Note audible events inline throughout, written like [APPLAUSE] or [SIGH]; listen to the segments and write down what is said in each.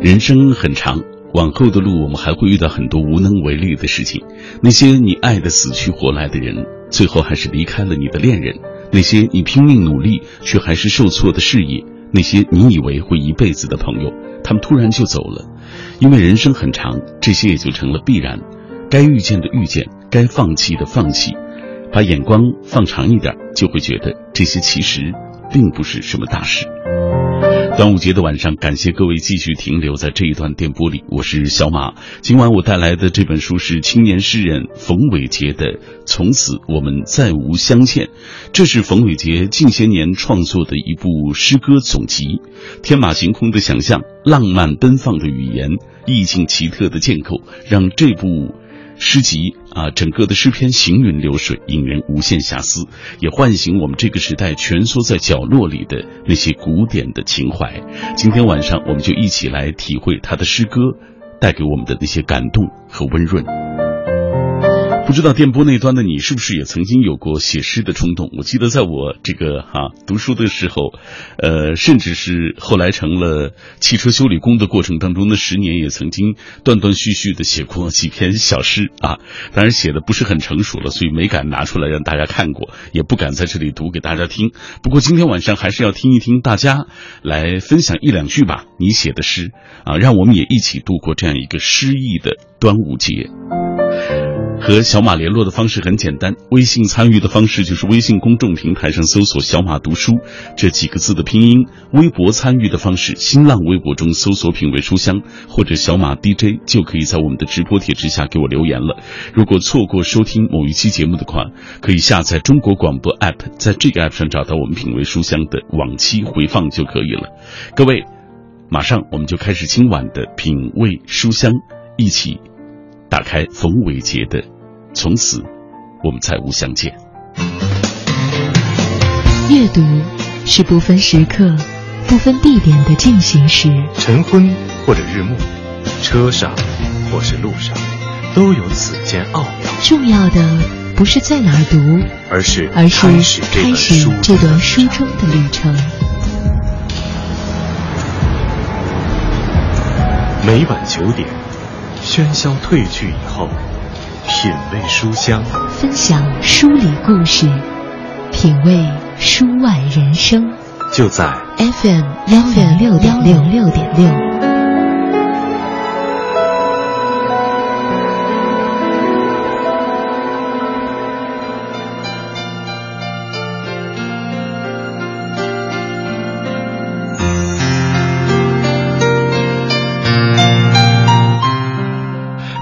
人生很长，往后的路我们还会遇到很多无能为力的事情。那些你爱的死去活来的人，最后还是离开了你的恋人；那些你拼命努力却还是受挫的事业；那些你以为会一辈子的朋友，他们突然就走了。因为人生很长，这些也就成了必然。该遇见的遇见，该放弃的放弃。把眼光放长一点，就会觉得这些其实并不是什么大事。端午节的晚上，感谢各位继续停留在这一段电波里，我是小马。今晚我带来的这本书是青年诗人冯伟杰的《从此我们再无相见》，这是冯伟杰近些年创作的一部诗歌总集。天马行空的想象，浪漫奔放的语言，意境奇特的建构，让这部。诗集啊，整个的诗篇行云流水，引人无限遐思，也唤醒我们这个时代蜷缩在角落里的那些古典的情怀。今天晚上，我们就一起来体会他的诗歌带给我们的那些感动和温润。不知道电波那端的你是不是也曾经有过写诗的冲动？我记得在我这个哈读书的时候，呃，甚至是后来成了汽车修理工的过程当中，那十年也曾经断断续续的写过几篇小诗啊。当然写的不是很成熟了，所以没敢拿出来让大家看过，也不敢在这里读给大家听。不过今天晚上还是要听一听大家来分享一两句吧，你写的诗啊，让我们也一起度过这样一个诗意的端午节。和小马联络的方式很简单，微信参与的方式就是微信公众平台上搜索“小马读书”这几个字的拼音；微博参与的方式，新浪微博中搜索“品味书香”或者“小马 DJ”，就可以在我们的直播帖之下给我留言了。如果错过收听某一期节目的话，可以下载中国广播 app，在这个 app 上找到我们“品味书香”的往期回放就可以了。各位，马上我们就开始今晚的“品味书香”，一起。打开冯伟杰的《从此我们再无相见》。阅读是不分时刻、不分地点的进行时。晨昏或者日暮，车上或是路上，都有此间奥妙。重要的不是在哪儿读，而是而是开始这段书中的旅程。每晚九点。喧嚣褪去以后，品味书香，分享书里故事，品味书外人生，就在 FM 幺零六点六。六点六。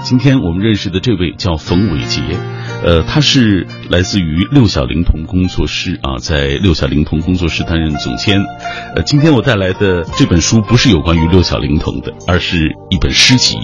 今天我们认识的这位叫冯伟杰，呃，他是来自于六小龄童工作室啊，在六小龄童工作室担任总监。呃，今天我带来的这本书不是有关于六小龄童的，而是一本诗集，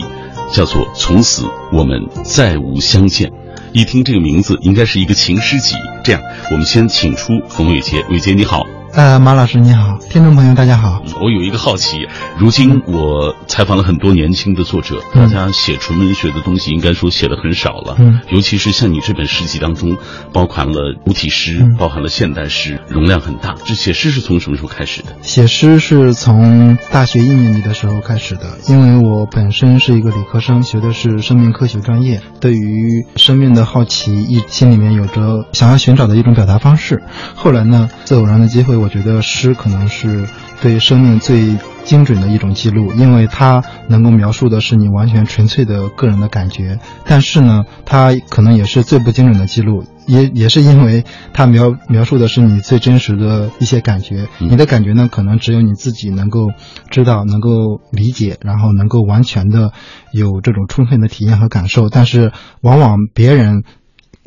叫做《从此我们再无相见》。一听这个名字，应该是一个情诗集。这样，我们先请出冯伟杰，伟杰你好。呃，马老师你好，听众朋友大家好。我有一个好奇，如今我采访了很多年轻的作者，大家写纯文学的东西应该说写的很少了，嗯，尤其是像你这本诗集当中，包含了主体诗，包含了现代诗，容量很大。这写诗是从什么时候开始的？写诗是从大学一年级的时候开始的，因为我本身是一个理科生，学的是生命科学专业，对于生命的好奇，一心里面有着想要寻找的一种表达方式。后来呢，在偶然的机会。我觉得诗可能是对生命最精准的一种记录，因为它能够描述的是你完全纯粹的个人的感觉。但是呢，它可能也是最不精准的记录，也也是因为它描描述的是你最真实的一些感觉。你的感觉呢，可能只有你自己能够知道、能够理解，然后能够完全的有这种充分的体验和感受。但是往往别人。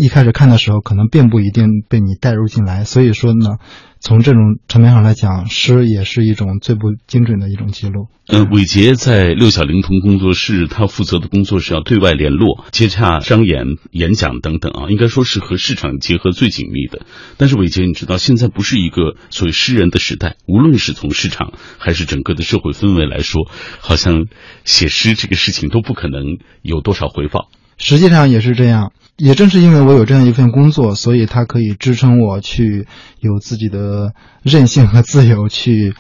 一开始看的时候，可能并不一定被你带入进来，所以说呢，从这种层面上来讲，诗也是一种最不精准的一种记录。嗯，伟杰在六小龄童工作室，他负责的工作是要对外联络、接洽商演、演讲等等啊，应该说是和市场结合最紧密的。但是伟杰，你知道现在不是一个所谓诗人的时代，无论是从市场还是整个的社会氛围来说，好像写诗这个事情都不可能有多少回报。实际上也是这样。也正是因为我有这样一份工作，所以它可以支撑我去有自己的任性和自由，去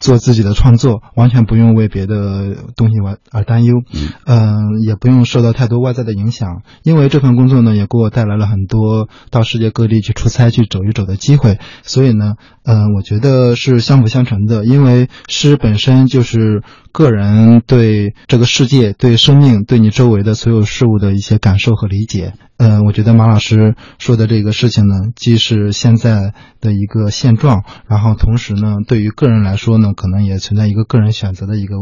做自己的创作，[LAUGHS] 完全不用为别的东西而而担忧，嗯。嗯、也不用受到太多外在的影响，因为这份工作呢，也给我带来了很多到世界各地去出差、去走一走的机会，所以呢，嗯、我觉得是相辅相成的，因为诗本身就是个人对这个世界、对生命、对你周围的所有事物的一些感受和理解。嗯，我觉得马老师说的这个事情呢，既是现在的一个现状，然后同时呢，对于个人来说呢，可能也存在一个个人选择的一个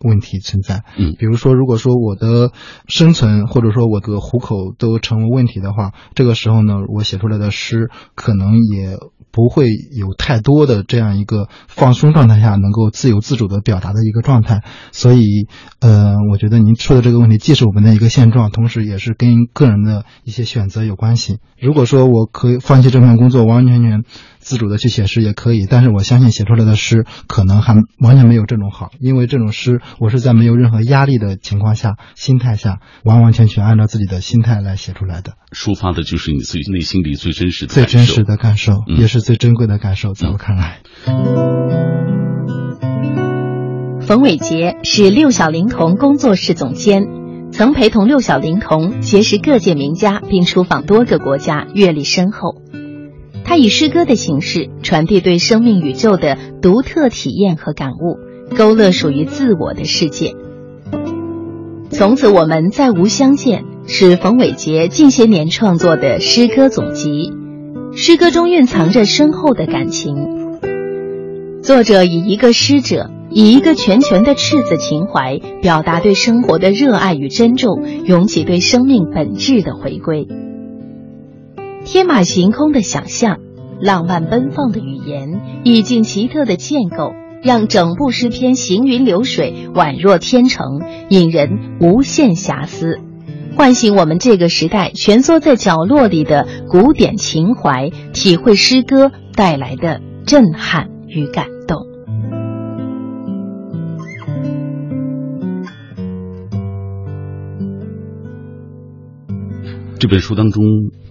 问题存在。嗯比如说，如果说我的生存或者说我的糊口都成为问题的话，这个时候呢，我写出来的诗可能也不会有太多的这样一个放松状态下能够自由自主的表达的一个状态。所以，呃，我觉得您说的这个问题既是我们的一个现状，同时也是跟个人的一些选择有关系。如果说我可以放弃这份工作，完完全全自主的去写诗也可以，但是我相信写出来的诗可能还完全没有这种好，因为这种诗我是在没有任何压力的情况下、心态下，完完全全按照自己的心态来写出来的，抒发的就是你自己内心里最真实的最感受真实的感受，嗯也是最珍贵的感受，在我看来。冯伟杰是六小龄童工作室总监，曾陪同六小龄童结识各界名家，并出访多个国家，阅历深厚。他以诗歌的形式传递对生命宇宙的独特体验和感悟，勾勒属于自我的世界。从此我们再无相见，是冯伟杰近些年创作的诗歌总集。诗歌中蕴藏着深厚的感情。作者以一个诗者，以一个拳拳的赤子情怀，表达对生活的热爱与珍重，涌起对生命本质的回归。天马行空的想象，浪漫奔放的语言，意境奇特的建构，让整部诗篇行云流水，宛若天成，引人无限遐思，唤醒我们这个时代蜷缩在角落里的古典情怀，体会诗歌带来的震撼与感。这本书当中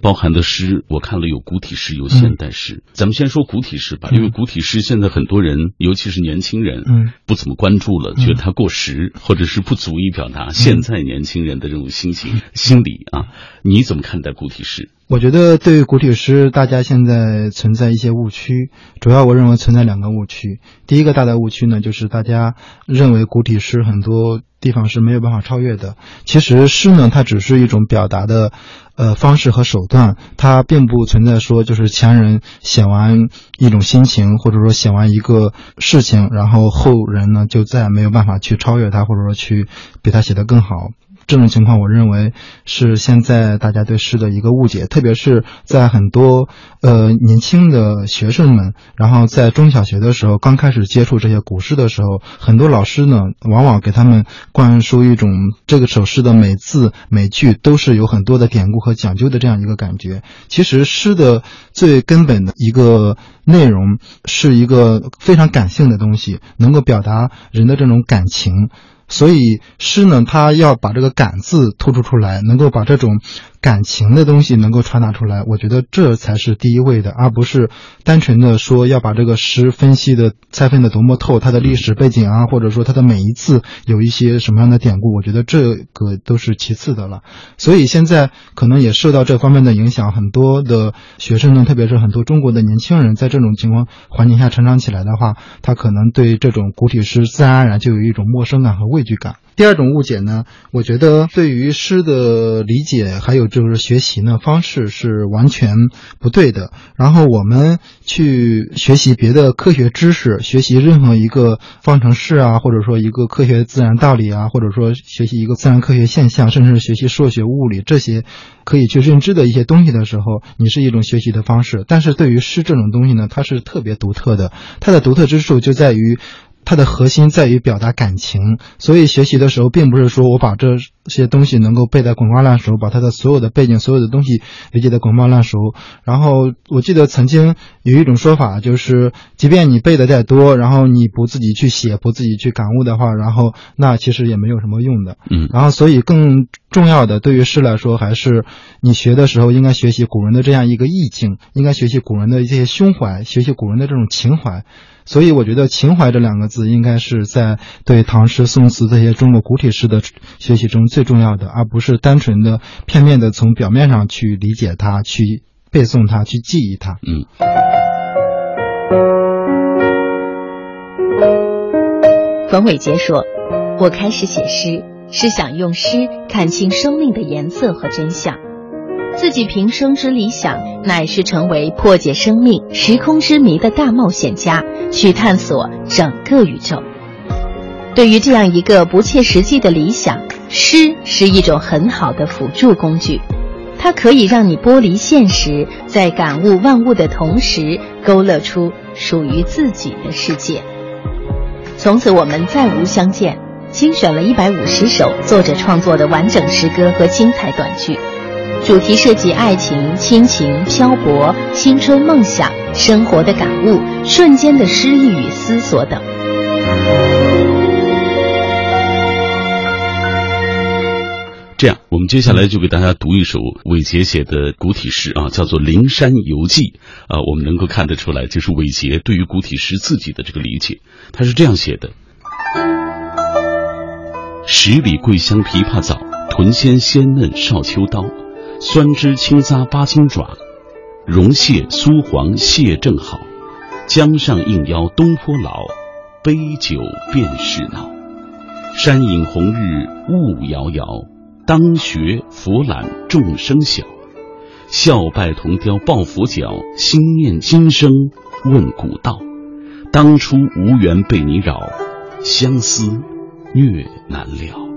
包含的诗，我看了有古体诗，有现代诗。咱们先说古体诗吧，嗯因为古体诗现在很多人，尤其是年轻人，嗯不怎么关注了，嗯觉得它过时，或者是不足以表达现在年轻人的这种心情、心理啊。你怎么看待古体诗？我觉得对于古体诗，大家现在存在一些误区，主要我认为存在两个误区。第一个大的误区呢，就是大家认为古体诗很多地方是没有办法超越的。其实诗呢，它只是一种表达的，呃方式和手段，它并不存在说就是前人写完一种心情，或者说写完一个事情，然后后人呢就再也没有办法去超越它，或者说去比它写得更好。这种情况，我认为是现在大家对诗的一个误解，特别是在很多呃年轻的学生们，然后在中小学的时候刚开始接触这些古诗的时候，很多老师呢，往往给他们灌输一种这个首诗的每字每句都是有很多的典故和讲究的这样一个感觉。其实诗的最根本的一个内容是一个非常感性的东西，能够表达人的这种感情。所以诗呢，它要把这个“感”字突出出来，能够把这种感情的东西能够传达出来，我觉得这才是第一位的，而不是单纯的说要把这个诗分析的拆分的多么透，它的历史背景啊，或者说它的每一字有一些什么样的典故，我觉得这个都是其次的了。所以现在可能也受到这方面的影响，很多的学生呢，特别是很多中国的年轻人，在这种情况环境下成长起来的话，他可能对这种古体诗自然而然就有一种陌生感和畏惧感。第二种误解呢，我觉得对于诗的理解还有就是学习呢方式是完全不对的。然后我们去学习别的科学知识，学习任何一个方程式啊，或者说一个科学自然道理啊，或者说学习一个自然科学现象，甚至学习数学、物理这些可以去认知的一些东西的时候，你是一种学习的方式。但是对于诗这种东西呢，它是特别独特的，它的独特之处就在于。它的核心在于表达感情，所以学习的时候，并不是说我把这些东西能够背得滚瓜烂熟，把他的所有的背景、所有的东西理解得滚瓜烂熟。然后我记得曾经有一种说法，就是即便你背的再多，然后你不自己去写、不自己去感悟的话，然后那其实也没有什么用的。嗯，然后所以更重要的对于诗来说，还是你学的时候应该学习古人的这样一个意境，应该学习古人的一些胸怀，学习古人的这种情怀。所以我觉得“情怀”这两个字应该是在对唐诗、宋词这些中国古体诗的学习中最重要的，而不是单纯的片面的从表面上去理解它、去背诵它、去记忆它。嗯。冯伟杰说：“我开始写诗，是想用诗看清生命的颜色和真相。”自己平生之理想，乃是成为破解生命时空之谜的大冒险家，去探索整个宇宙。对于这样一个不切实际的理想，诗是一种很好的辅助工具，它可以让你剥离现实，在感悟万物的同时，勾勒出属于自己的世界。从此，我们再无相见。精选了一百五十首作者创作的完整诗歌和精彩短句。主题涉及爱情、亲情、漂泊、青春、梦想、生活的感悟、瞬间的诗意与思索等。这样，我们接下来就给大家读一首韦杰写的古体诗啊，叫做《灵山游记》啊。我们能够看得出来，就是韦杰对于古体诗自己的这个理解。他是这样写的：十里桂香枇杷枣，豚鲜鲜嫩少秋刀。酸枝青扎八斤爪，绒蟹酥黄蟹正好。江上应邀东坡老，杯酒便是恼。山隐红日雾遥遥，当学佛览众生小。笑拜铜雕抱佛脚，心念今生问古道。当初无缘被你扰，相思虐难了。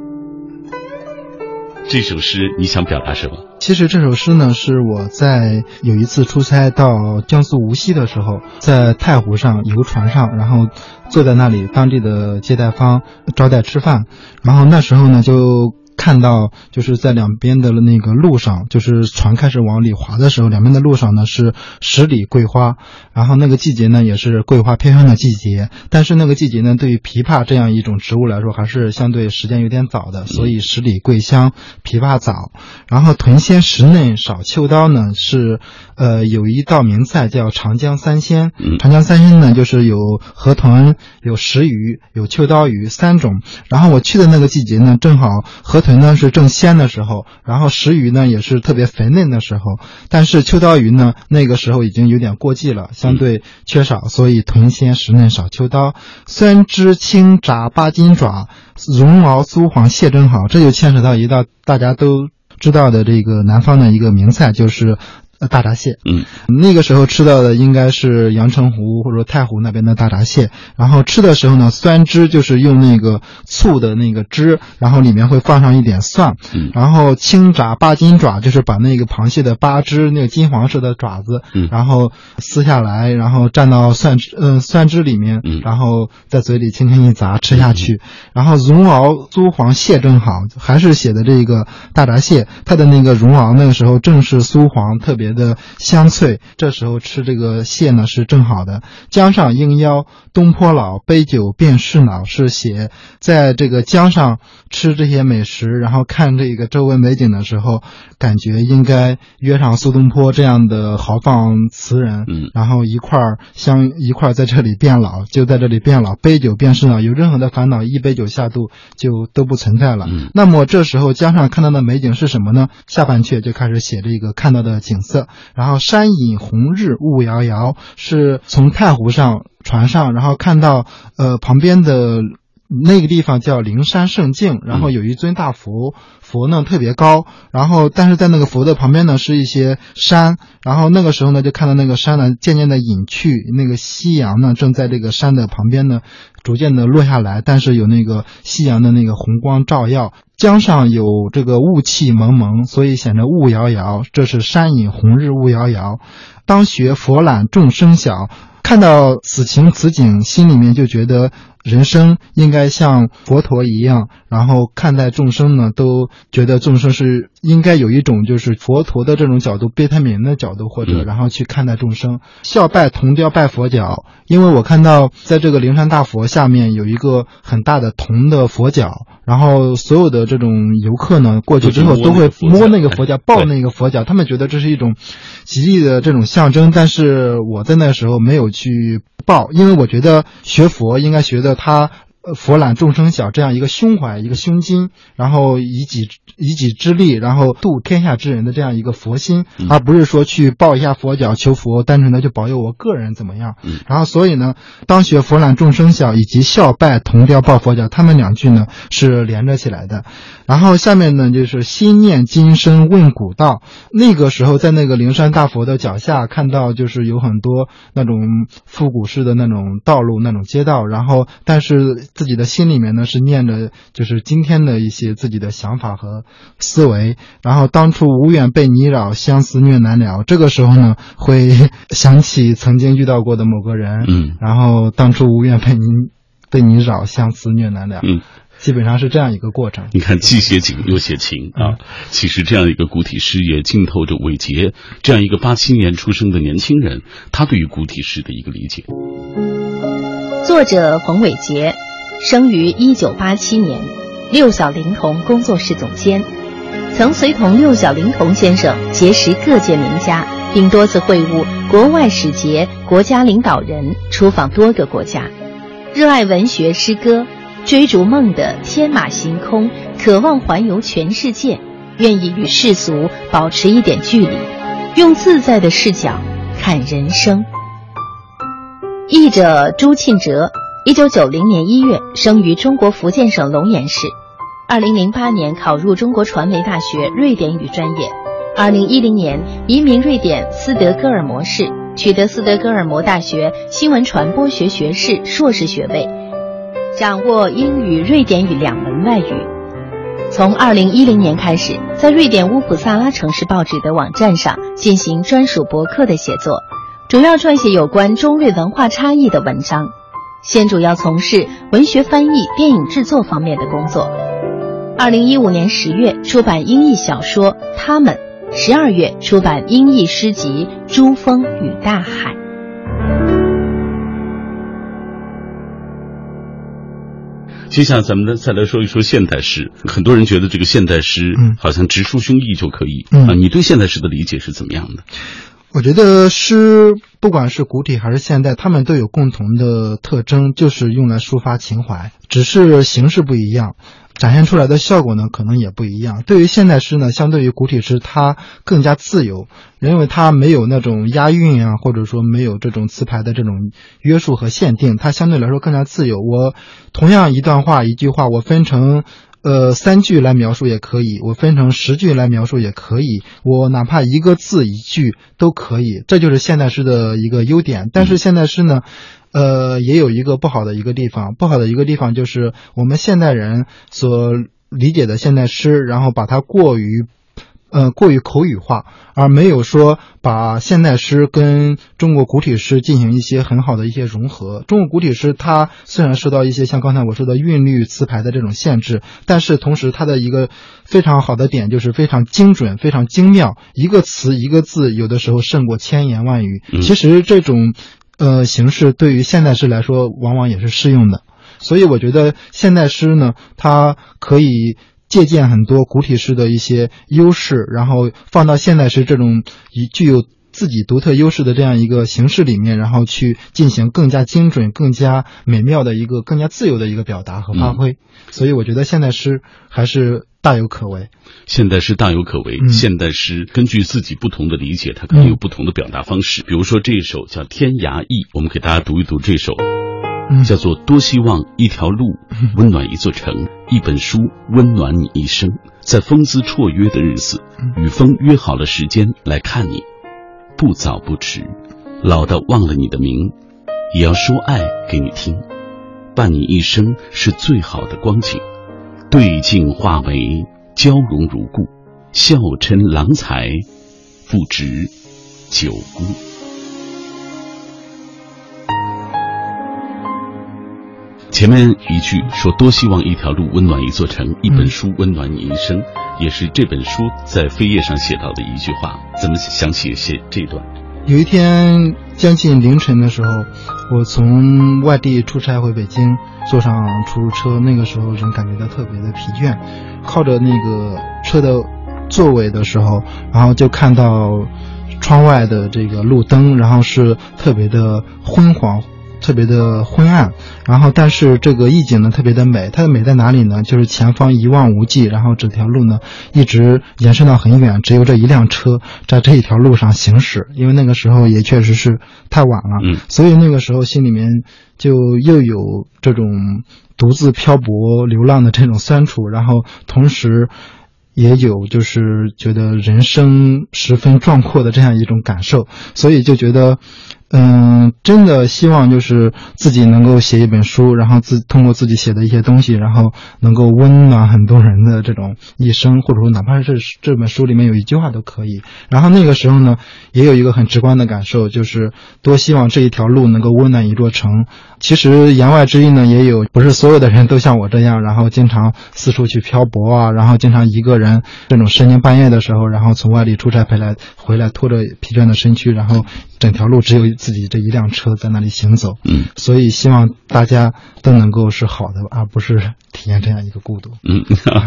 这首诗你想表达什么？其实这首诗呢，是我在有一次出差到江苏无锡的时候，在太湖上游船上，然后坐在那里，当地的接待方招待吃饭，然后那时候呢就。看到就是在两边的那个路上，就是船开始往里划的时候，两边的路上呢是十里桂花，然后那个季节呢也是桂花飘香的季节，但是那个季节呢对于枇杷这样一种植物来说还是相对时间有点早的，所以十里桂香枇杷早，然后屯鲜石嫩少秋刀呢是呃有一道名菜叫长江三鲜，长江三鲜呢就是有河豚、有石鱼、有秋刀鱼三种，然后我去的那个季节呢正好河。豚呢是正鲜的时候，然后石鱼呢也是特别肥嫩的时候，但是秋刀鱼呢那个时候已经有点过季了，相对缺少，所以豚鲜石嫩少秋刀，酸汁清炸八斤爪，绒毛酥黄蟹蒸好，这就牵扯到一道大家都知道的这个南方的一个名菜，就是。呃，大闸蟹，嗯，那个时候吃到的应该是阳澄湖或者说太湖那边的大闸蟹。然后吃的时候呢，酸汁就是用那个醋的那个汁，然后里面会放上一点蒜，嗯，然后清炸八斤爪，就是把那个螃蟹的八只那个金黄色的爪子，嗯，然后撕下来，然后蘸到蒜汁，嗯，蒜汁里面，嗯，然后在嘴里轻轻一砸吃下去。然后绒螯酥黄蟹正好，还是写的这个大闸蟹，它的那个绒螯那个时候正是苏黄，特别。别的香脆，这时候吃这个蟹呢是正好的。江上应邀东坡老，杯酒便是老，是写在这个江上吃这些美食，然后看这个周围美景的时候，感觉应该约上苏东坡这样的豪放词人，嗯，然后一块儿相一块儿在这里变老，就在这里变老，杯酒便是恼，有任何的烦恼，一杯酒下肚就都不存在了。嗯，那么这时候江上看到的美景是什么呢？下半阙就开始写这个看到的景色。然后山隐红日雾遥遥，是从太湖上船上，然后看到呃旁边的那个地方叫灵山圣境，然后有一尊大佛，佛呢特别高，然后但是在那个佛的旁边呢是一些山，然后那个时候呢就看到那个山呢渐渐的隐去，那个夕阳呢正在这个山的旁边呢逐渐的落下来，但是有那个夕阳的那个红光照耀。江上有这个雾气蒙蒙，所以显得雾遥遥。这是山隐红日雾遥遥。当学佛览众生小，看到此情此景，心里面就觉得。人生应该像佛陀一样，然后看待众生呢，都觉得众生是应该有一种就是佛陀的这种角度，悲天悯人的角度，或者然后去看待众生，孝拜铜雕拜佛脚。因为我看到在这个灵山大佛下面有一个很大的铜的佛脚，然后所有的这种游客呢过去之后都会摸那个佛脚，抱那个佛脚，他们觉得这是一种吉利的这种象征。但是我在那时候没有去。抱，因为我觉得学佛应该学的他。佛揽众生小这样一个胸怀，一个胸襟，然后以己以己之力，然后度天下之人的这样一个佛心，而不是说去抱一下佛脚求佛，单纯的就保佑我个人怎么样。然后所以呢，当学佛揽众生小以及孝拜铜雕抱佛脚，他们两句呢是连着起来的。然后下面呢就是心念今生问古道。那个时候在那个灵山大佛的脚下看到，就是有很多那种复古式的那种道路、那种街道，然后但是。自己的心里面呢是念着，就是今天的一些自己的想法和思维。然后当初无缘被你扰，相思虐难了。这个时候呢，会想起曾经遇到过的某个人。嗯。然后当初无缘被你被你扰，相思虐难了。嗯。基本上是这样一个过程。你看，既写景又写情啊。其实这样一个古体诗也浸透着伟杰这样一个八七年出生的年轻人，他对于古体诗的一个理解。作者冯伟杰。生于一九八七年，六小龄童工作室总监，曾随同六小龄童先生结识各界名家，并多次会晤国外使节、国家领导人，出访多个国家。热爱文学诗歌，追逐梦的天马行空，渴望环游全世界，愿意与世俗保持一点距离，用自在的视角看人生。译者朱庆哲。一九九零年一月生于中国福建省龙岩市，二零零八年考入中国传媒大学瑞典语专业，二零一零年移民瑞典斯德哥尔摩市，取得斯德哥尔摩大学新闻传播学学士、硕士学位，掌握英语、瑞典语两门外语。从二零一零年开始，在瑞典乌普萨拉城市报纸的网站上进行专属博客的写作，主要撰写有关中瑞文化差异的文章。现主要从事文学翻译、电影制作方面的工作。二零一五年十月出版英译小说《他们》，十二月出版英译诗集《珠峰与大海》。接下来咱们呢再来说一说现代诗。很多人觉得这个现代诗好像直抒胸臆就可以啊，你对现代诗的理解是怎么样的？我觉得诗，不管是古体还是现代，他们都有共同的特征，就是用来抒发情怀，只是形式不一样，展现出来的效果呢，可能也不一样。对于现代诗呢，相对于古体诗，它更加自由，因为它没有那种押韵啊，或者说没有这种词牌的这种约束和限定，它相对来说更加自由。我同样一段话、一句话，我分成。呃，三句来描述也可以，我分成十句来描述也可以，我哪怕一个字一句都可以，这就是现代诗的一个优点。但是现代诗呢，呃，也有一个不好的一个地方，不好的一个地方就是我们现代人所理解的现代诗，然后把它过于。呃，过于口语化，而没有说把现代诗跟中国古体诗进行一些很好的一些融合。中国古体诗它虽然受到一些像刚才我说的韵律词牌的这种限制，但是同时它的一个非常好的点就是非常精准、非常精妙，一个词一个字有的时候胜过千言万语。其实这种呃形式对于现代诗来说，往往也是适用的。所以我觉得现代诗呢，它可以。借鉴很多古体诗的一些优势，然后放到现代诗这种以具有自己独特优势的这样一个形式里面，然后去进行更加精准、更加美妙的一个、更加自由的一个表达和发挥。所以我觉得现代诗还是大有可为。现代诗大有可为。现代诗根据自己不同的理解，它可能有不同的表达方式。比如说这一首叫《天涯意》，我们给大家读一读这首。叫做多希望一条路温暖一座城，一本书温暖你一生。在风姿绰约的日子，与风约好了时间来看你，不早不迟，老到忘了你的名，也要说爱给你听。伴你一生是最好的光景，对镜化为娇容如故，笑嗔郎才不值九姑。前面一句说多希望一条路温暖一座城，一本书温暖你一生，也是这本书在扉页上写到的一句话。怎么想起写这段？有一天将近凌晨的时候，我从外地出差回北京，坐上出租车，那个时候人感觉到特别的疲倦，靠着那个车的座位的时候，然后就看到窗外的这个路灯，然后是特别的昏黄。特别的昏暗，然后但是这个意境呢特别的美，它的美在哪里呢？就是前方一望无际，然后这条路呢一直延伸到很远，只有这一辆车在这一条路上行驶。因为那个时候也确实是太晚了，嗯，所以那个时候心里面就又有这种独自漂泊流浪的这种酸楚，然后同时也有就是觉得人生十分壮阔的这样一种感受，所以就觉得。嗯，真的希望就是自己能够写一本书，然后自通过自己写的一些东西，然后能够温暖很多人的这种一生，或者说哪怕是这本书里面有一句话都可以。然后那个时候呢，也有一个很直观的感受，就是多希望这一条路能够温暖一座城。其实言外之意呢，也有不是所有的人都像我这样，然后经常四处去漂泊啊，然后经常一个人这种深更半夜的时候，然后从外地出差回来，回来拖着疲倦的身躯，然后整条路只有。自己这一辆车在那里行走，嗯，所以希望大家都能够是好的，而不是体验这样一个孤独。嗯，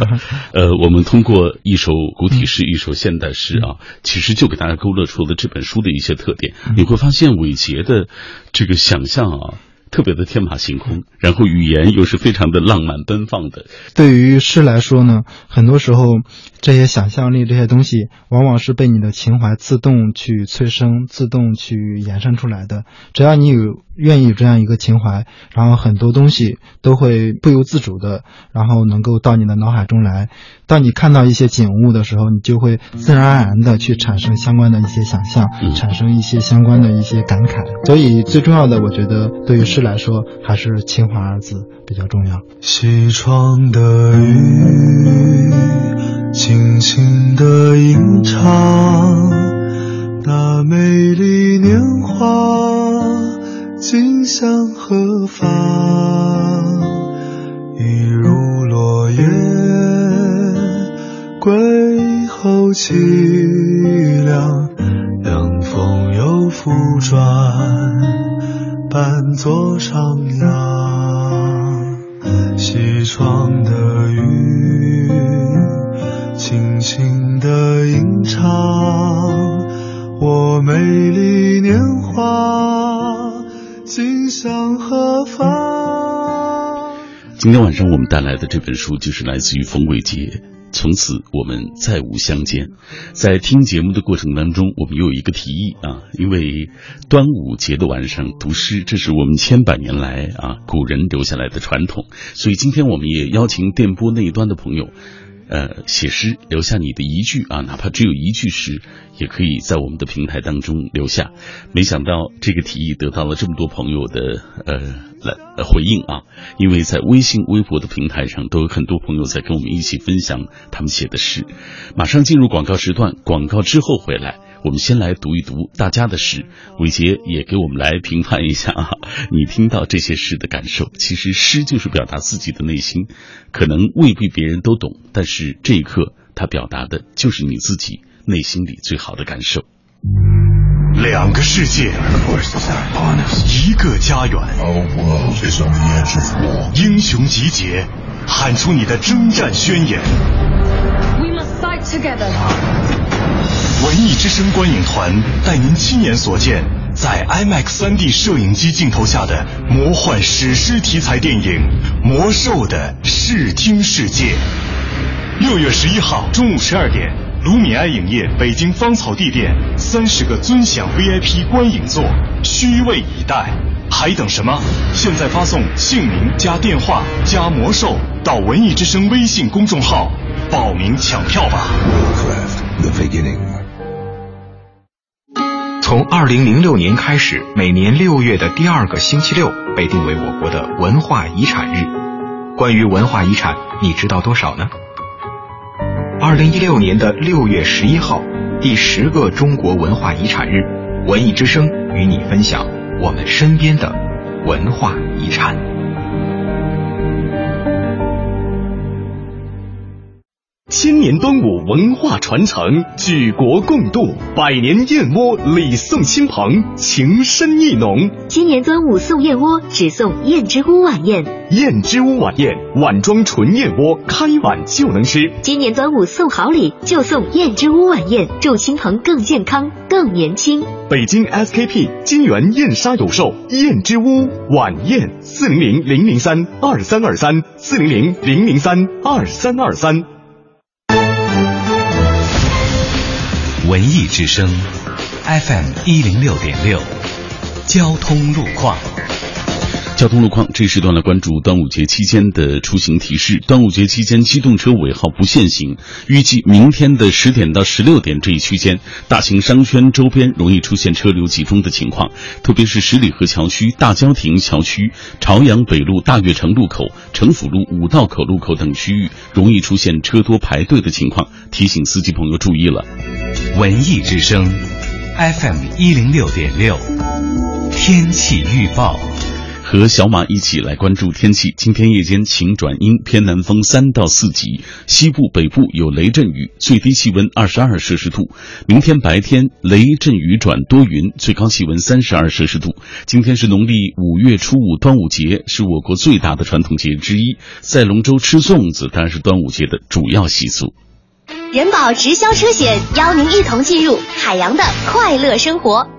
[LAUGHS] 呃，我们通过一首古体诗，一首现代诗啊，其实就给大家勾勒出了这本书的一些特点。你会发现伟杰的这个想象啊。特别的天马行空，然后语言又是非常的浪漫奔放的。对于诗来说呢，很多时候这些想象力这些东西，往往是被你的情怀自动去催生、自动去延伸出来的。只要你有。愿意有这样一个情怀，然后很多东西都会不由自主的，然后能够到你的脑海中来。当你看到一些景物的时候，你就会自然而然的去产生相关的一些想象，产生一些相关的一些感慨。所以最重要的，我觉得对于诗来说，还是情怀二字比较重要。西窗的雨，轻轻的吟唱，那美丽年华。今向何方？一如落叶归后凄凉，凉风又复转，伴作徜徉。西窗的雨，轻轻的吟唱，我美丽年华。今向何方？今天晚上我们带来的这本书就是来自于冯伟杰。从此我们再无相见。在听节目的过程当中，我们又有一个提议啊，因为端午节的晚上读诗，这是我们千百年来啊古人留下来的传统，所以今天我们也邀请电波那一端的朋友。呃，写诗留下你的一句啊，哪怕只有一句诗，也可以在我们的平台当中留下。没想到这个提议得到了这么多朋友的呃来回应啊，因为在微信、微博的平台上都有很多朋友在跟我们一起分享他们写的诗。马上进入广告时段，广告之后回来。我们先来读一读大家的诗，伟杰也给我们来评判一下啊，[LAUGHS] 你听到这些诗的感受。其实诗就是表达自己的内心，可能未必别人都懂，但是这一刻他表达的就是你自己内心里最好的感受。两个世界，一个家园，英雄集结，喊出你的征战宣言。文艺之声观影团带您亲眼所见，在 IMAX 3D 摄影机镜头下的魔幻史诗题材电影《魔兽的视听世界》。六月十一号中午十二点，卢米埃影业北京芳草地店三十个尊享 VIP 观影座，虚位以待，还等什么？现在发送姓名加电话加魔兽到文艺之声微信公众号报名抢票吧。从二零零六年开始，每年六月的第二个星期六被定为我国的文化遗产日。关于文化遗产，你知道多少呢？二零一六年的六月十一号，第十个中国文化遗产日，文艺之声与你分享我们身边的文化遗产。千年端午文化传承，举国共度，百年燕窝礼送亲朋，情深意浓。今年端午送燕窝，只送燕之屋晚宴。燕之屋晚宴，碗装纯燕窝，开碗就能吃。今年端午送好礼，就送燕之屋晚宴，祝亲朋更健康、更年轻。北京 SKP 金源燕莎有售燕之屋晚宴，四零零零零三二三二三，四零零零零三二三二三。文艺之声，FM 一零六点六，交通路况。交通路况这时段来关注端午节期间的出行提示。端午节期间，机动车尾号不限行。预计明天的十点到十六点这一区间，大型商圈周边容易出现车流集中的情况，特别是十里河桥区、大郊亭桥区、朝阳北路大悦城路口、城府路五道口路口等区域容易出现车多排队的情况，提醒司机朋友注意了。文艺之声，FM 一零六点六，天气预报。和小马一起来关注天气。今天夜间晴转阴，偏南风三到四级，西部、北部有雷阵雨，最低气温二十二摄氏度。明天白天雷阵雨转多云，最高气温三十二摄氏度。今天是农历五月初五，端午节是我国最大的传统节日之一，在龙舟吃粽子当然是端午节的主要习俗。人保直销车险邀您一同进入海洋的快乐生活。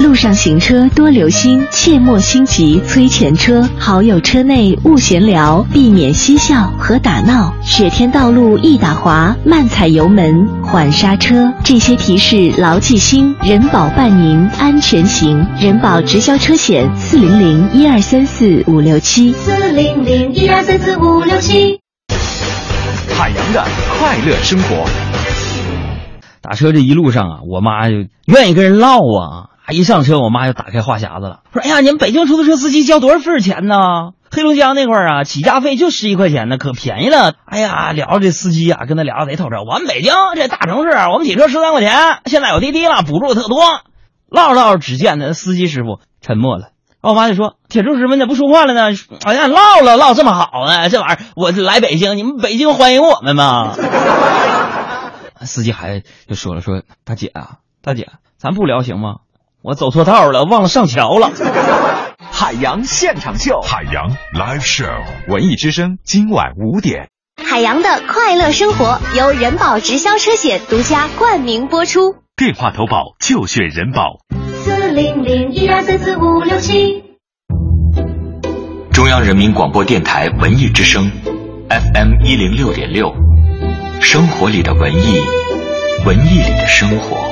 路上行车多留心，切莫心急催前车。好友车内勿闲聊，避免嬉笑和打闹。雪天道路易打滑，慢踩油门，缓刹车。这些提示牢记心，人保伴您安全行。人保直销车险：四零零一二三四五六七。四零零一二三四五六七。海洋的快乐生活。打车这一路上啊，我妈就愿意跟人唠啊。一上车，我妈就打开话匣子了，说：“哎呀，你们北京出租车司机交多少份钱呢？黑龙江那块儿啊，起价费就十一块钱呢，可便宜了。哎呀，聊这司机啊，跟他聊得贼透彻。我们北京这大城市，我们挤车十三块钱，现在有滴滴了，补助特多。唠着唠着，只见那司机师傅沉默了。我妈就说：“铁柱师傅，你咋不说话了呢？哎呀，唠了唠这么好呢，这玩意儿我来北京，你们北京欢迎我们吗？” [LAUGHS] 司机还就说了：“说大姐啊，大姐，咱不聊行吗？我走错道了，忘了上桥了。[LAUGHS] ”海洋现场秀，海洋 live show，文艺之声今晚五点。海洋的快乐生活由人保直销车险独家冠名播出。电话投保就选人保。四零零一二三四五六七。中央人民广播电台文艺之声，FM 一零六点六，生活里的文艺，文艺里的生活。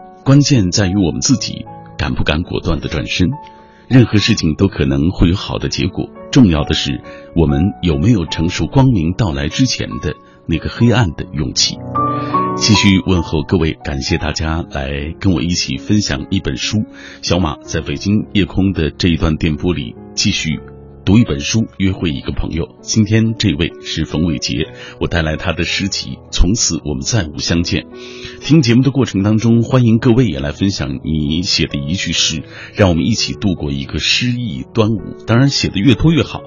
关键在于我们自己敢不敢果断的转身。任何事情都可能会有好的结果，重要的是我们有没有承受光明到来之前的那个黑暗的勇气。继续问候各位，感谢大家来跟我一起分享一本书。小马在北京夜空的这一段电波里继续。读一本书，约会一个朋友。今天这位是冯伟杰，我带来他的诗集《从此我们再无相见》。听节目的过程当中，欢迎各位也来分享你写的一句诗，让我们一起度过一个诗意端午。当然，写的越多越好。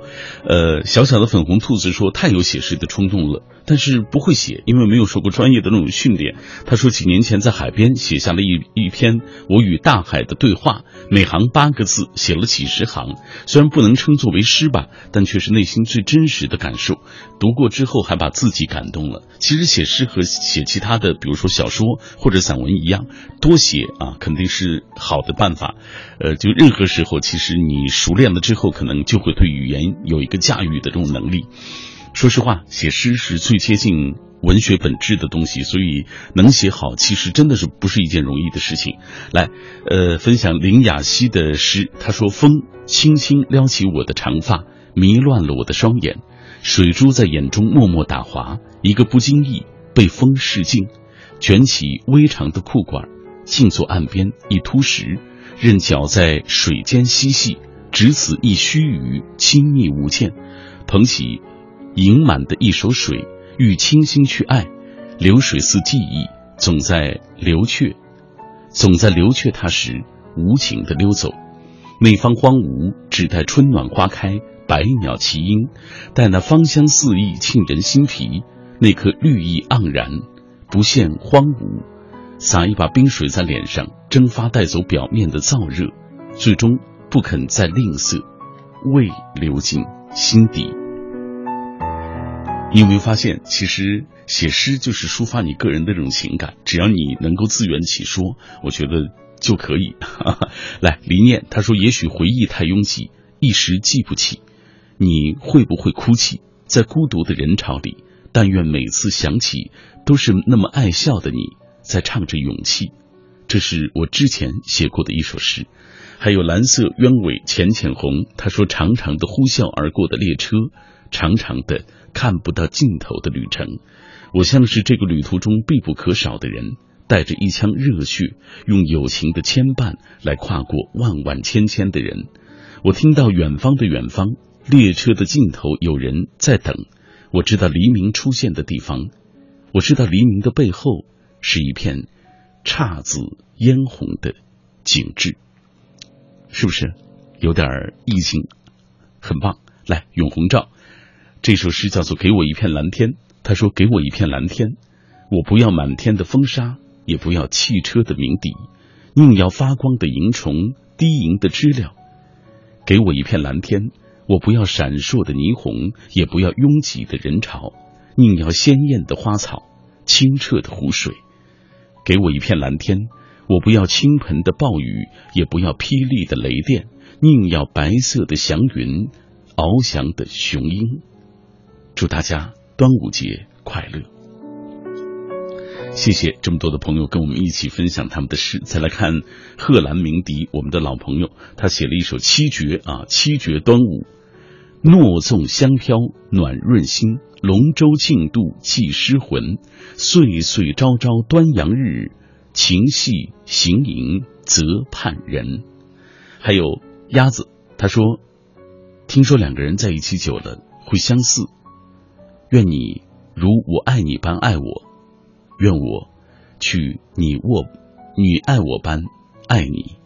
呃，小小的粉红兔子说太有写诗的冲动了，但是不会写，因为没有受过专业的那种训练。他说几年前在海边写下了一一篇我与大海的对话，每行八个字，写了几十行，虽然不能称作为诗吧，但却是内心最真实的感受。读过之后还把自己感动了。其实写诗和写其他的，比如说小说多或者散文一样，多写啊肯定是好的办法。呃，就任何时候，其实你熟练了之后，可能就会对语言有一个驾驭的这种能力。说实话，写诗是最接近文学本质的东西，所以能写好，其实真的是不是一件容易的事情。来，呃，分享林雅熙的诗，他说：“风轻轻撩起我的长发，迷乱了我的双眼。”水珠在眼中默默打滑，一个不经意被风拭尽，卷起微长的裤管，静坐岸边一凸石，任脚在水间嬉戏，只此一须臾，亲密无间。捧起盈满的一手水，欲倾心去爱，流水似记忆，总在流却，总在流却它时，无情的溜走。那方荒芜，只待春暖花开。百鸟齐喑，待那芳香四溢沁人心脾，那颗绿意盎然，不现荒芜。洒一把冰水在脸上，蒸发带走表面的燥热，最终不肯再吝啬，未流进心底。你有没有发现，其实写诗就是抒发你个人的这种情感，只要你能够自圆其说，我觉得就可以。[LAUGHS] 来，黎念他说：“也许回忆太拥挤，一时记不起。”你会不会哭泣？在孤独的人潮里，但愿每次想起，都是那么爱笑的你，在唱着勇气。这是我之前写过的一首诗。还有蓝色鸢尾浅浅红，他说：长长的呼啸而过的列车，长长的看不到尽头的旅程。我像是这个旅途中必不可少的人，带着一腔热血，用友情的牵绊来跨过万万千千的人。我听到远方的远方。列车的尽头有人在等，我知道黎明出现的地方，我知道黎明的背后是一片姹紫嫣红的景致，是不是有点意境？很棒！来，永红照这首诗叫做《给我一片蓝天》。他说：“给我一片蓝天，我不要满天的风沙，也不要汽车的鸣笛，宁要发光的萤虫，低吟的知了。给我一片蓝天。”我不要闪烁的霓虹，也不要拥挤的人潮，宁要鲜艳的花草，清澈的湖水。给我一片蓝天，我不要倾盆的暴雨，也不要霹雳的雷电，宁要白色的祥云，翱翔的雄鹰。祝大家端午节快乐！谢谢这么多的朋友跟我们一起分享他们的诗。再来看贺兰鸣笛，我们的老朋友，他写了一首七绝啊，七绝端午。诺粽香飘暖润心，龙舟竞渡寄诗魂。岁岁朝朝端阳日，情系行吟则盼人。还有鸭子，他说：“听说两个人在一起久了会相似，愿你如我爱你般爱我，愿我去你握你爱我般爱你。”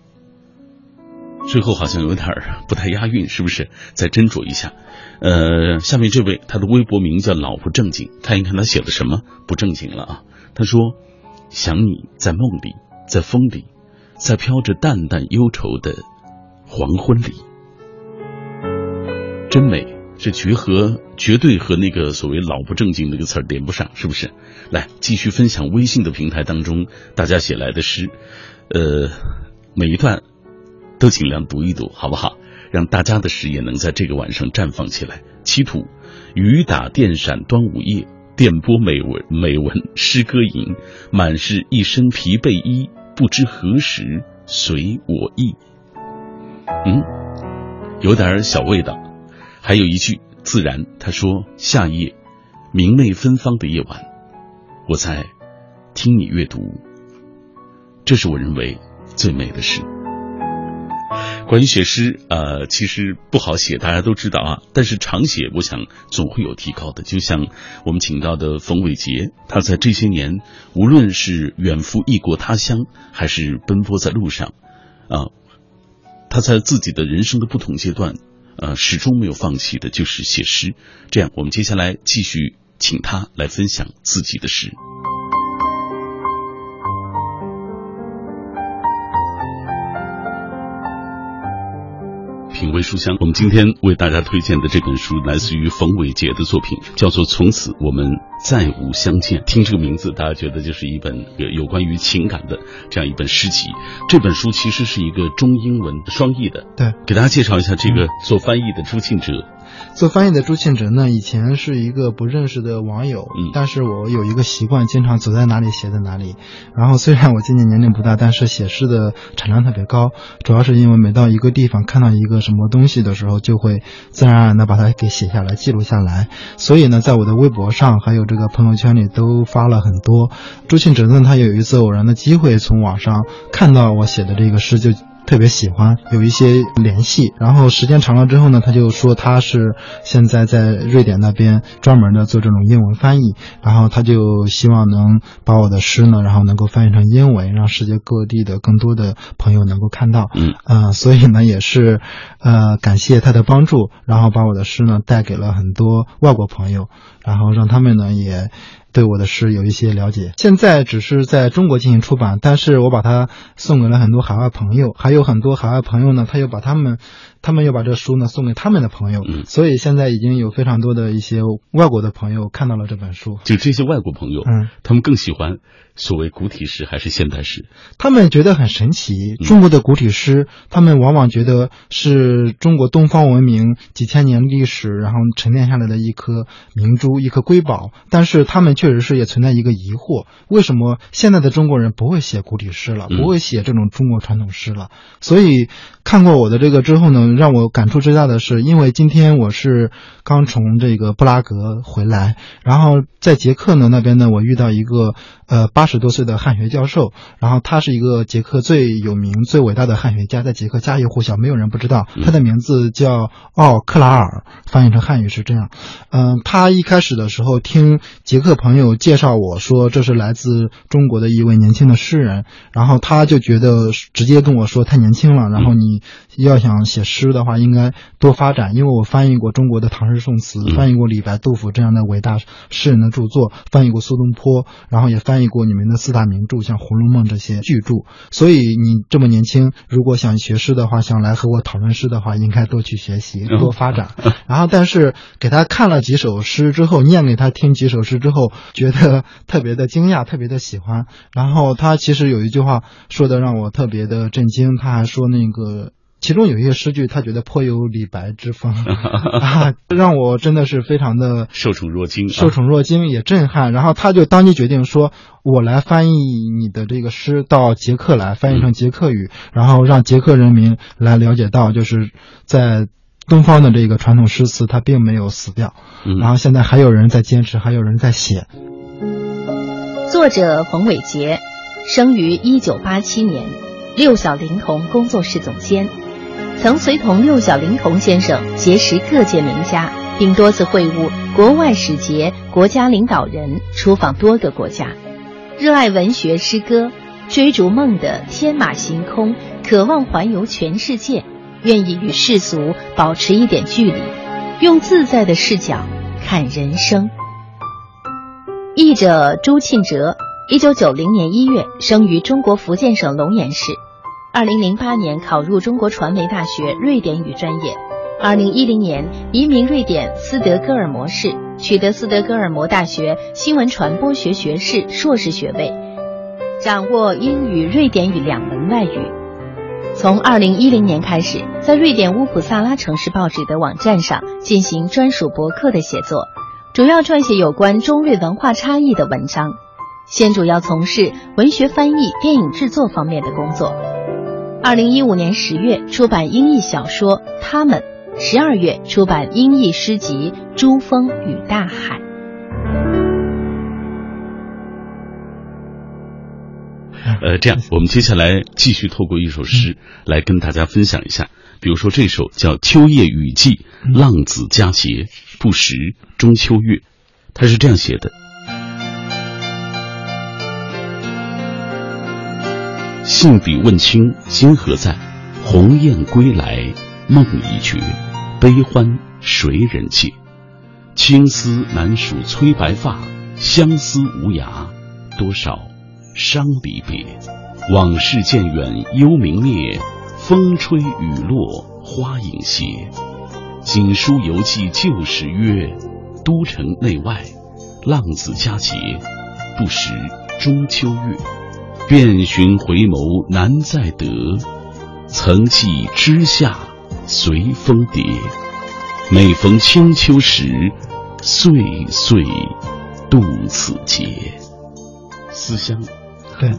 最后好像有点不太押韵，是不是？再斟酌一下。呃，下面这位他的微博名叫“老不正经”，看一看他写的什么不正经了啊？他说：“想你在梦里，在风里，在飘着淡淡忧愁的黄昏里，真美。”这绝和绝对和那个所谓“老不正经”那个词儿连不上，是不是？来，继续分享微信的平台当中大家写来的诗，呃，每一段。都尽量读一读，好不好？让大家的诗也能在这个晚上绽放起来。七土，雨打电闪端午夜，电波美文美文诗歌吟，满是一身疲惫衣，不知何时随我意。嗯，有点小味道。还有一句自然，他说：夏夜明媚芬芳的夜晚，我在听你阅读，这是我认为最美的诗。关于写诗，呃，其实不好写，大家都知道啊。但是常写，我想总会有提高的。就像我们请到的冯伟杰，他在这些年，无论是远赴异国他乡，还是奔波在路上，啊，他在自己的人生的不同阶段，呃，始终没有放弃的，就是写诗。这样，我们接下来继续请他来分享自己的诗。品味书香，我们今天为大家推荐的这本书来自于冯伟杰的作品，叫做《从此我们再无相见》。听这个名字，大家觉得就是一本有关于情感的这样一本诗集。这本书其实是一个中英文双译的。对，给大家介绍一下这个做翻译的朱庆哲。做翻译的朱庆哲呢，以前是一个不认识的网友，嗯，但是我有一个习惯，经常走在哪里写在哪里。然后虽然我今年年龄不大，但是写诗的产量特别高，主要是因为每到一个地方看到一个什么东西的时候，就会自然而然的把它给写下来、记录下来。所以呢，在我的微博上还有这个朋友圈里都发了很多。朱庆哲呢，他有一次偶然的机会从网上看到我写的这个诗，就。特别喜欢有一些联系，然后时间长了之后呢，他就说他是现在在瑞典那边专门的做这种英文翻译，然后他就希望能把我的诗呢，然后能够翻译成英文，让世界各地的更多的朋友能够看到。嗯，呃，所以呢也是，呃，感谢他的帮助，然后把我的诗呢带给了很多外国朋友，然后让他们呢也。对我的诗有一些了解，现在只是在中国进行出版，但是我把它送给了很多海外朋友，还有很多海外朋友呢，他又把他们，他们又把这书呢送给他们的朋友，嗯，所以现在已经有非常多的一些外国的朋友看到了这本书。就这些外国朋友，嗯，他们更喜欢所谓古体诗还是现代诗？他们觉得很神奇，中国的古体诗，他们往往觉得是中国东方文明几千年历史然后沉淀下来的一颗明珠，一颗瑰宝，但是他们确实是也存在一个疑惑：为什么现在的中国人不会写古体诗了，不会写这种中国传统诗了？所以看过我的这个之后呢，让我感触最大的是，因为今天我是刚从这个布拉格回来，然后在捷克呢那边呢，我遇到一个呃八十多岁的汉学教授，然后他是一个捷克最有名、最伟大的汉学家，在捷克家喻户晓，没有人不知道。他的名字叫奥克拉尔，翻译成汉语是这样。嗯，他一开始的时候听捷克朋友介绍我说这是来自中国的一位年轻的诗人，然后他就觉得直接跟我说太年轻了，然后你要想写诗的话应该多发展，因为我翻译过中国的唐诗宋词，翻译过李白、杜甫这样的伟大诗人的著作，翻译过苏东坡，然后也翻译过你们的四大名著，像《红楼梦》这些巨著。所以你这么年轻，如果想学诗的话，想来和我讨论诗的话，应该多去学习，多发展。[LAUGHS] 然后，但是给他看了几首诗之后，念给他听几首诗之后，觉得特别的惊讶，特别的喜欢。然后他其实有一句话说的让我特别的震惊，他还说那个。其中有一些诗句，他觉得颇有李白之风，[LAUGHS] 啊，让我真的是非常的受宠若惊，受宠若惊也震撼。然后他就当即决定说：“我来翻译你的这个诗到捷克来，翻译成捷克语，然后让捷克人民来了解到，就是在东方的这个传统诗词，它并没有死掉。然后现在还有人在坚持，还有人在写。”作者冯伟杰，生于一九八七年，六小龄童工作室总监。曾随同六小龄童先生结识各界名家，并多次会晤国外使节、国家领导人，出访多个国家。热爱文学诗歌，追逐梦的天马行空，渴望环游全世界，愿意与世俗保持一点距离，用自在的视角看人生。译者朱庆哲，一九九零年一月生于中国福建省龙岩市。二零零八年考入中国传媒大学瑞典语专业，二零一零年移民瑞典斯德哥尔摩市，取得斯德哥尔摩大学新闻传播学学士、硕士学位，掌握英语、瑞典语两门外语。从二零一零年开始，在瑞典乌普萨拉城市报纸的网站上进行专属博客的写作，主要撰写有关中瑞文化差异的文章。现主要从事文学翻译、电影制作方面的工作。二零一五年十月出版英译小说《他们》，十二月出版英译诗集《珠峰与大海》。呃，这样我们接下来继续透过一首诗来跟大家分享一下，比如说这首叫《秋夜雨季》，浪子佳节不识中秋月，他是这样写的。信笔问青今何在？鸿雁归来梦已绝，悲欢谁人解？青丝难数催白发，相思无涯多少伤离别。往事渐远幽明灭，风吹雨落花影斜。锦书犹记旧时约，都城内外浪子佳节不识中秋月。遍寻回眸难再得，曾记枝下随风蝶。每逢清秋时，岁岁度此节。思乡，对，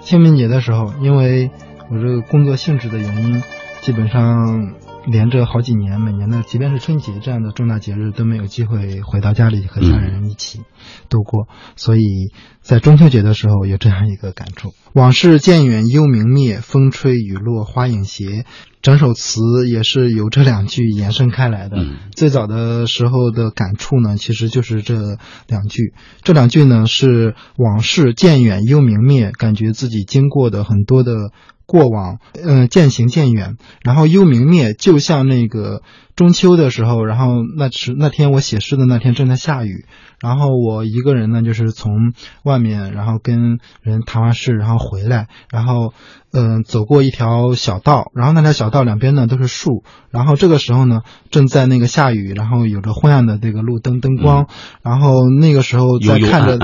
清明节的时候，因为我这个工作性质的原因，基本上。连着好几年，每年的即便是春节这样的重大节日都没有机会回到家里和家人一起度过，所以在中秋节的时候有这样一个感触：往事渐远幽明灭，风吹雨落花影斜。整首词也是由这两句延伸开来的。最早的时候的感触呢，其实就是这两句。这两句呢是往事渐远幽明灭，感觉自己经过的很多的。过往，嗯，渐行渐远，然后幽明灭，就像那个中秋的时候，然后那时那天我写诗的那天正在下雨，然后我一个人呢，就是从外面，然后跟人谈完事，然后回来，然后嗯，走过一条小道，然后那条小道两边呢都是树，然后这个时候呢正在那个下雨，然后有着昏暗的这个路灯灯光，然后那个时候在看着，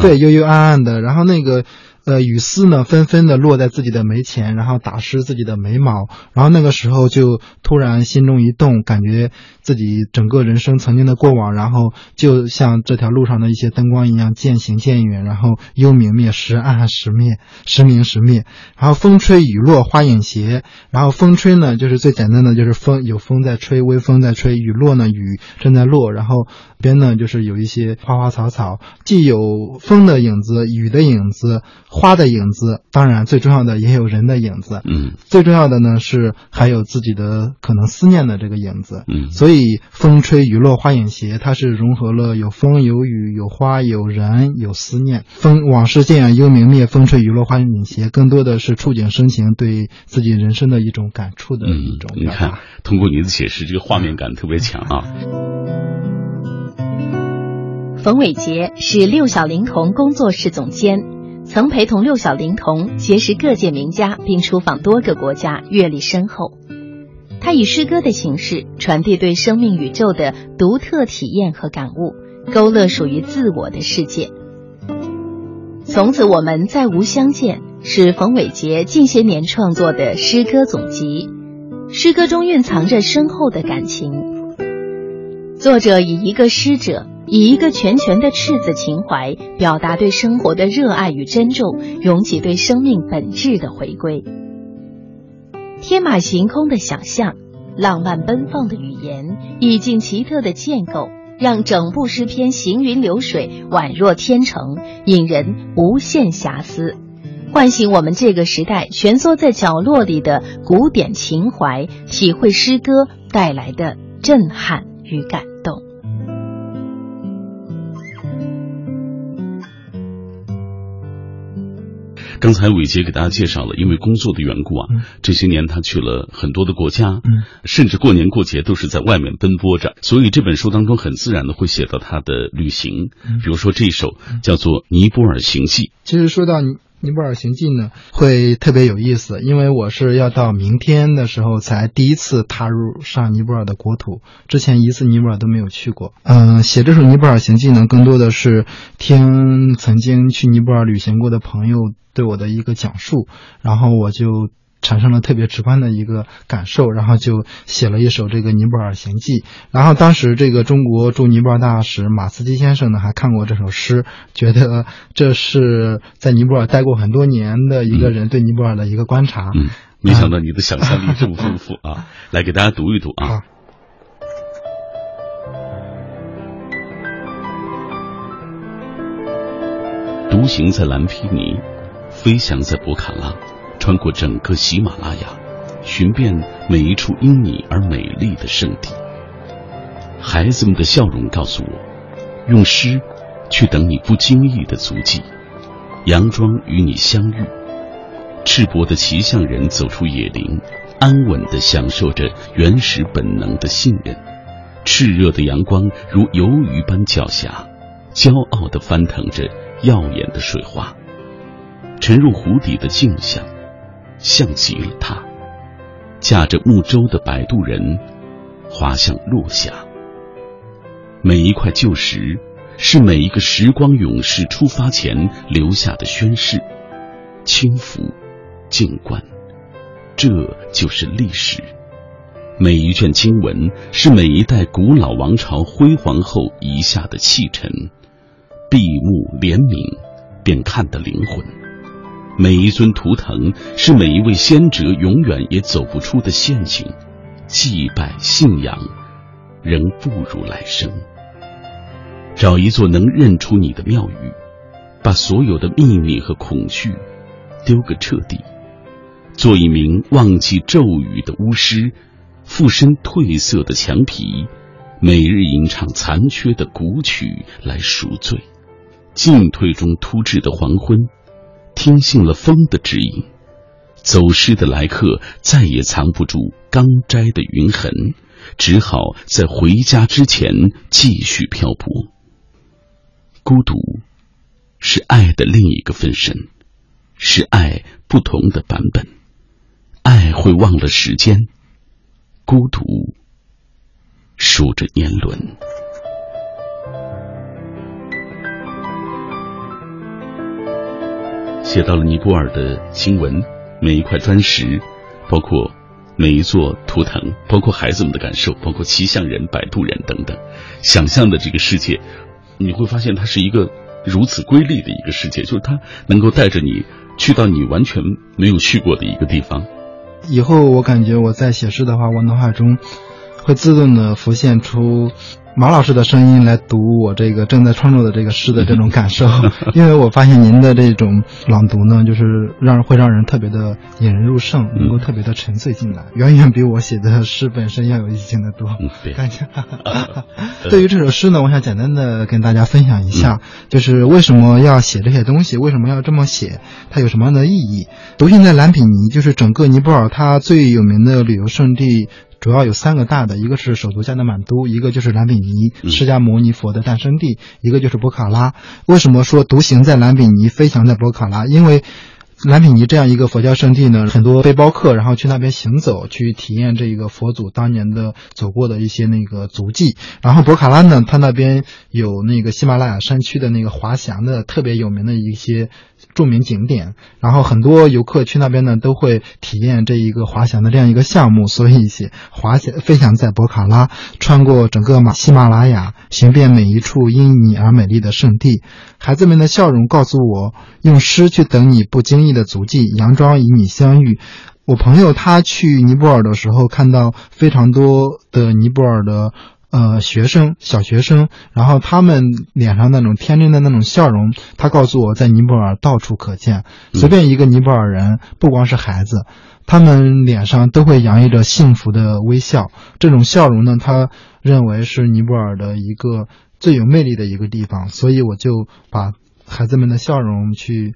对，幽幽暗暗的，然后那个。呃，雨丝呢纷纷的落在自己的眉前，然后打湿自己的眉毛，然后那个时候就突然心中一动，感觉自己整个人生曾经的过往，然后就像这条路上的一些灯光一样渐行渐远，然后幽明灭时暗暗时灭时明时灭，然后风吹雨落花影斜，然后风吹呢就是最简单的就是风有风在吹，微风在吹，雨落呢雨正在落，然后边呢就是有一些花花草草，既有风的影子，雨的影子。花的影子，当然最重要的也有人的影子。嗯，最重要的呢是还有自己的可能思念的这个影子。嗯，所以风吹雨落花影斜，它是融合了有风有雨有花有人有思念。风往事渐远幽冥灭，风吹雨落花影斜，更多的是触景生情，对自己人生的一种感触的一种。你看，通过你的解释，这个画面感特别强啊。冯伟杰是六小龄童工作室总监。曾陪同六小龄童结识各界名家，并出访多个国家，阅历深厚。他以诗歌的形式传递对生命宇宙的独特体验和感悟，勾勒属于自我的世界。从此我们再无相见，是冯伟杰近些年创作的诗歌总集。诗歌中蕴藏着深厚的感情。作者以一个诗者。以一个拳拳的赤子情怀，表达对生活的热爱与珍重，涌起对生命本质的回归。天马行空的想象，浪漫奔放的语言，意境奇特的建构，让整部诗篇行云流水，宛若天成，引人无限遐思，唤醒我们这个时代蜷缩在角落里的古典情怀，体会诗歌带来的震撼与感动。刚才伟杰给大家介绍了，因为工作的缘故啊，这些年他去了很多的国家，甚至过年过节都是在外面奔波着，所以这本书当中很自然的会写到他的旅行，比如说这一首叫做《尼泊尔行记》。其实说到尼泊尔行记呢，会特别有意思，因为我是要到明天的时候才第一次踏入上尼泊尔的国土，之前一次尼泊尔都没有去过。嗯，写这首尼泊尔行记呢，更多的是听曾经去尼泊尔旅行过的朋友。对我的一个讲述，然后我就产生了特别直观的一个感受，然后就写了一首这个《尼泊尔行记》。然后当时这个中国驻尼泊尔大使马斯基先生呢，还看过这首诗，觉得这是在尼泊尔待过很多年的一个人对尼泊尔的一个观察。嗯，没想到你的想象力这么丰富啊！[LAUGHS] 来给大家读一读啊。独行在蓝毗尼。飞翔在博卡拉，穿过整个喜马拉雅，寻遍每一处因你而美丽的圣地。孩子们的笑容告诉我，用诗去等你不经意的足迹，佯装与你相遇。赤膊的骑象人走出野林，安稳地享受着原始本能的信任。炽热的阳光如游鱼般狡黠，骄傲地翻腾着耀眼的水花。沉入湖底的镜像，像极了他。驾着木舟的摆渡人，滑向落霞。每一块旧石，是每一个时光勇士出发前留下的宣誓。轻浮。静观，这就是历史。每一卷经文是每一代古老王朝辉煌后遗下的弃尘，闭目怜悯，便看得灵魂。每一尊图腾是每一位先哲永远也走不出的陷阱，祭拜信仰，仍不如来生。找一座能认出你的庙宇，把所有的秘密和恐惧丢个彻底。做一名忘记咒语的巫师，附身褪色的墙皮，每日吟唱残缺的古曲来赎罪。进退中突至的黄昏，听信了风的指引。走失的来客再也藏不住刚摘的云痕，只好在回家之前继续漂泊。孤独，是爱的另一个分身，是爱不同的版本。爱会忘了时间，孤独数着年轮。写到了尼泊尔的经文，每一块砖石，包括每一座图腾，包括孩子们的感受，包括骑象人、摆渡人等等，想象的这个世界，你会发现它是一个如此瑰丽的一个世界，就是它能够带着你去到你完全没有去过的一个地方。以后我感觉我在写诗的话，我脑海中会自动的浮现出马老师的声音来读我这个正在创作的这个诗的这种感受，[LAUGHS] 因为我发现您的这种朗读呢，就是让会让人特别的引人入胜，能够特别的沉醉进来，远远比我写的诗本身要有意境的多。感谢。[LAUGHS] 对于这首诗呢，我想简单的跟大家分享一下，就是为什么要写这些东西，为什么要这么写，它有什么样的意义？独行在蓝比尼，就是整个尼泊尔它最有名的旅游胜地。主要有三个大的，一个是首都加德满都，一个就是兰比尼，释迦牟尼佛的诞生地，一个就是博卡拉。为什么说独行在兰比尼，飞翔在博卡拉？因为兰比尼这样一个佛教圣地呢，很多背包客然后去那边行走，去体验这个佛祖当年的走过的一些那个足迹。然后博卡拉呢，它那边有那个喜马拉雅山区的那个滑翔的特别有名的一些。著名景点，然后很多游客去那边呢，都会体验这一个滑翔的这样一个项目。所以，滑翔飞翔在博卡拉，穿过整个马喜马拉雅，寻遍每一处因你而美丽的圣地。孩子们的笑容告诉我，用诗去等你不经意的足迹，佯装与你相遇。我朋友他去尼泊尔的时候，看到非常多的尼泊尔的。呃，学生，小学生，然后他们脸上那种天真的那种笑容，他告诉我在尼泊尔到处可见。随便一个尼泊尔人，不光是孩子，他们脸上都会洋溢着幸福的微笑。这种笑容呢，他认为是尼泊尔的一个最有魅力的一个地方。所以我就把孩子们的笑容去。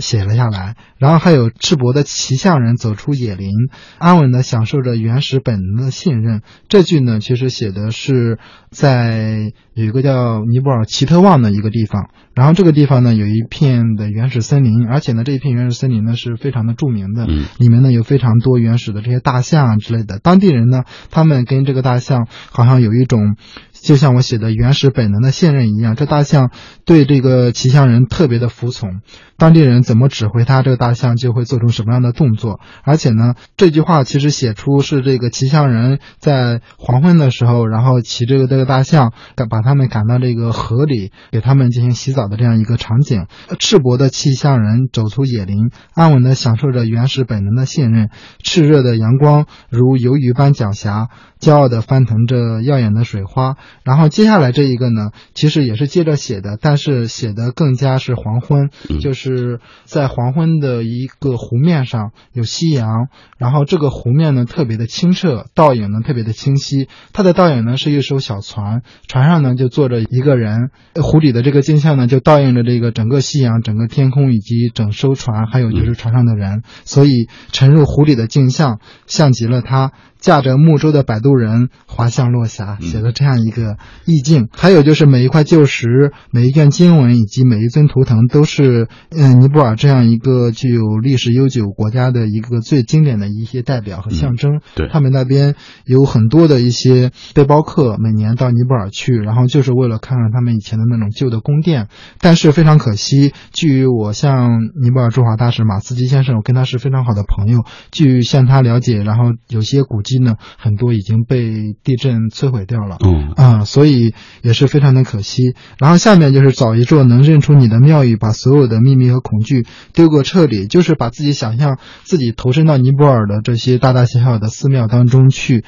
写了下来，然后还有赤膊的骑象人走出野林，安稳的享受着原始本能的信任。这句呢，其实写的是在有一个叫尼泊尔奇特旺的一个地方，然后这个地方呢有一片的原始森林，而且呢这一片原始森林呢是非常的著名的，里面呢有非常多原始的这些大象啊之类的。当地人呢，他们跟这个大象好像有一种。就像我写的原始本能的信任一样，这大象对这个骑象人特别的服从，当地人怎么指挥它，这个大象就会做出什么样的动作。而且呢，这句话其实写出是这个骑象人在黄昏的时候，然后骑这个这个大象，赶把他们赶到这个河里，给他们进行洗澡的这样一个场景。赤膊的骑象人走出野林，安稳地享受着原始本能的信任。炽热的阳光如游鱼般狡黠。骄傲的翻腾着耀眼的水花。然后接下来这一个呢，其实也是接着写的，但是写的更加是黄昏，就是在黄昏的一个湖面上有夕阳，然后这个湖面呢特别的清澈，倒影呢特别的清晰。它的倒影呢是一艘小船，船上呢就坐着一个人，湖里的这个镜像呢就倒映着这个整个夕阳、整个天空以及整艘船，还有就是船上的人，所以沉入湖里的镜像像极了他。驾着木舟的摆渡人滑向落霞，写的这样一个意境。还有就是每一块旧石、每一卷经文以及每一尊图腾，都是嗯尼泊尔这样一个具有历史悠久国家的一个最经典的一些代表和象征。对，他们那边有很多的一些背包客，每年到尼泊尔去，然后就是为了看看他们以前的那种旧的宫殿。但是非常可惜，据我向尼泊尔驻华大使马斯基先生，我跟他是非常好的朋友，据向他了解，然后有些古迹。呢，很多已经被地震摧毁掉了，嗯啊，所以也是非常的可惜。然后下面就是找一座能认出你的庙宇，把所有的秘密和恐惧丢个彻底，就是把自己想象自己投身到尼泊尔的这些大大小小的寺庙当中去。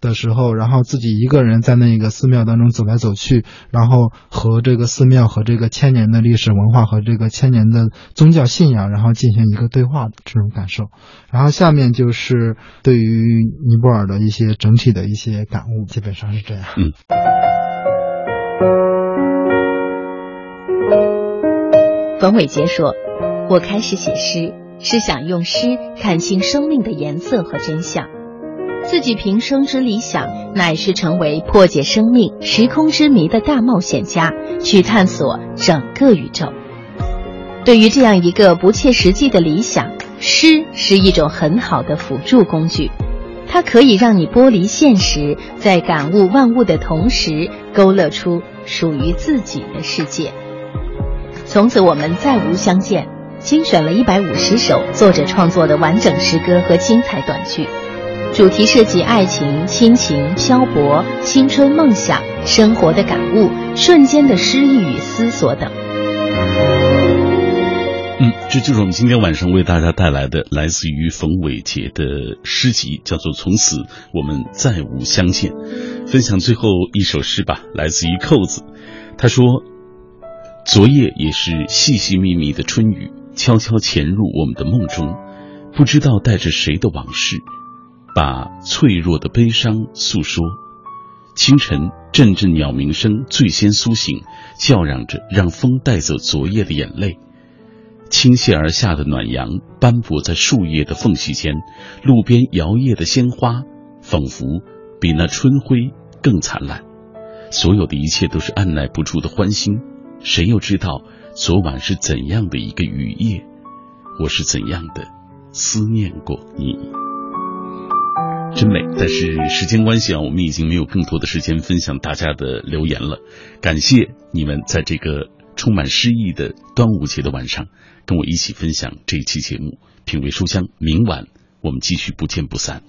的时候，然后自己一个人在那个寺庙当中走来走去，然后和这个寺庙和这个千年的历史文化和这个千年的宗教信仰，然后进行一个对话的这种感受。然后下面就是对于尼泊尔的一些整体的一些感悟，基本上是这样。嗯。冯伟杰说：“我开始写诗，是想用诗看清生命的颜色和真相。”自己平生之理想，乃是成为破解生命时空之谜的大冒险家，去探索整个宇宙。对于这样一个不切实际的理想，诗是一种很好的辅助工具，它可以让你剥离现实，在感悟万物的同时，勾勒出属于自己的世界。从此，我们再无相见。精选了一百五十首作者创作的完整诗歌和精彩短句。主题涉及爱情、亲情、漂泊、青春、梦想、生活的感悟、瞬间的诗意与思索等。嗯，这就是我们今天晚上为大家带来的，来自于冯伟杰的诗集，叫做《从此我们再无相见》。分享最后一首诗吧，来自于扣子。他说：“昨夜也是细细密密的春雨，悄悄潜入我们的梦中，不知道带着谁的往事。”把脆弱的悲伤诉说。清晨，阵阵鸟鸣声最先苏醒，叫嚷着让风带走昨夜的眼泪。倾泻而下的暖阳斑驳在树叶的缝隙间，路边摇曳的鲜花仿佛比那春晖更灿烂。所有的一切都是按耐不住的欢欣。谁又知道昨晚是怎样的一个雨夜？我是怎样的思念过你？真美，但是时间关系啊，我们已经没有更多的时间分享大家的留言了。感谢你们在这个充满诗意的端午节的晚上，跟我一起分享这一期节目《品味书香》。明晚我们继续不见不散。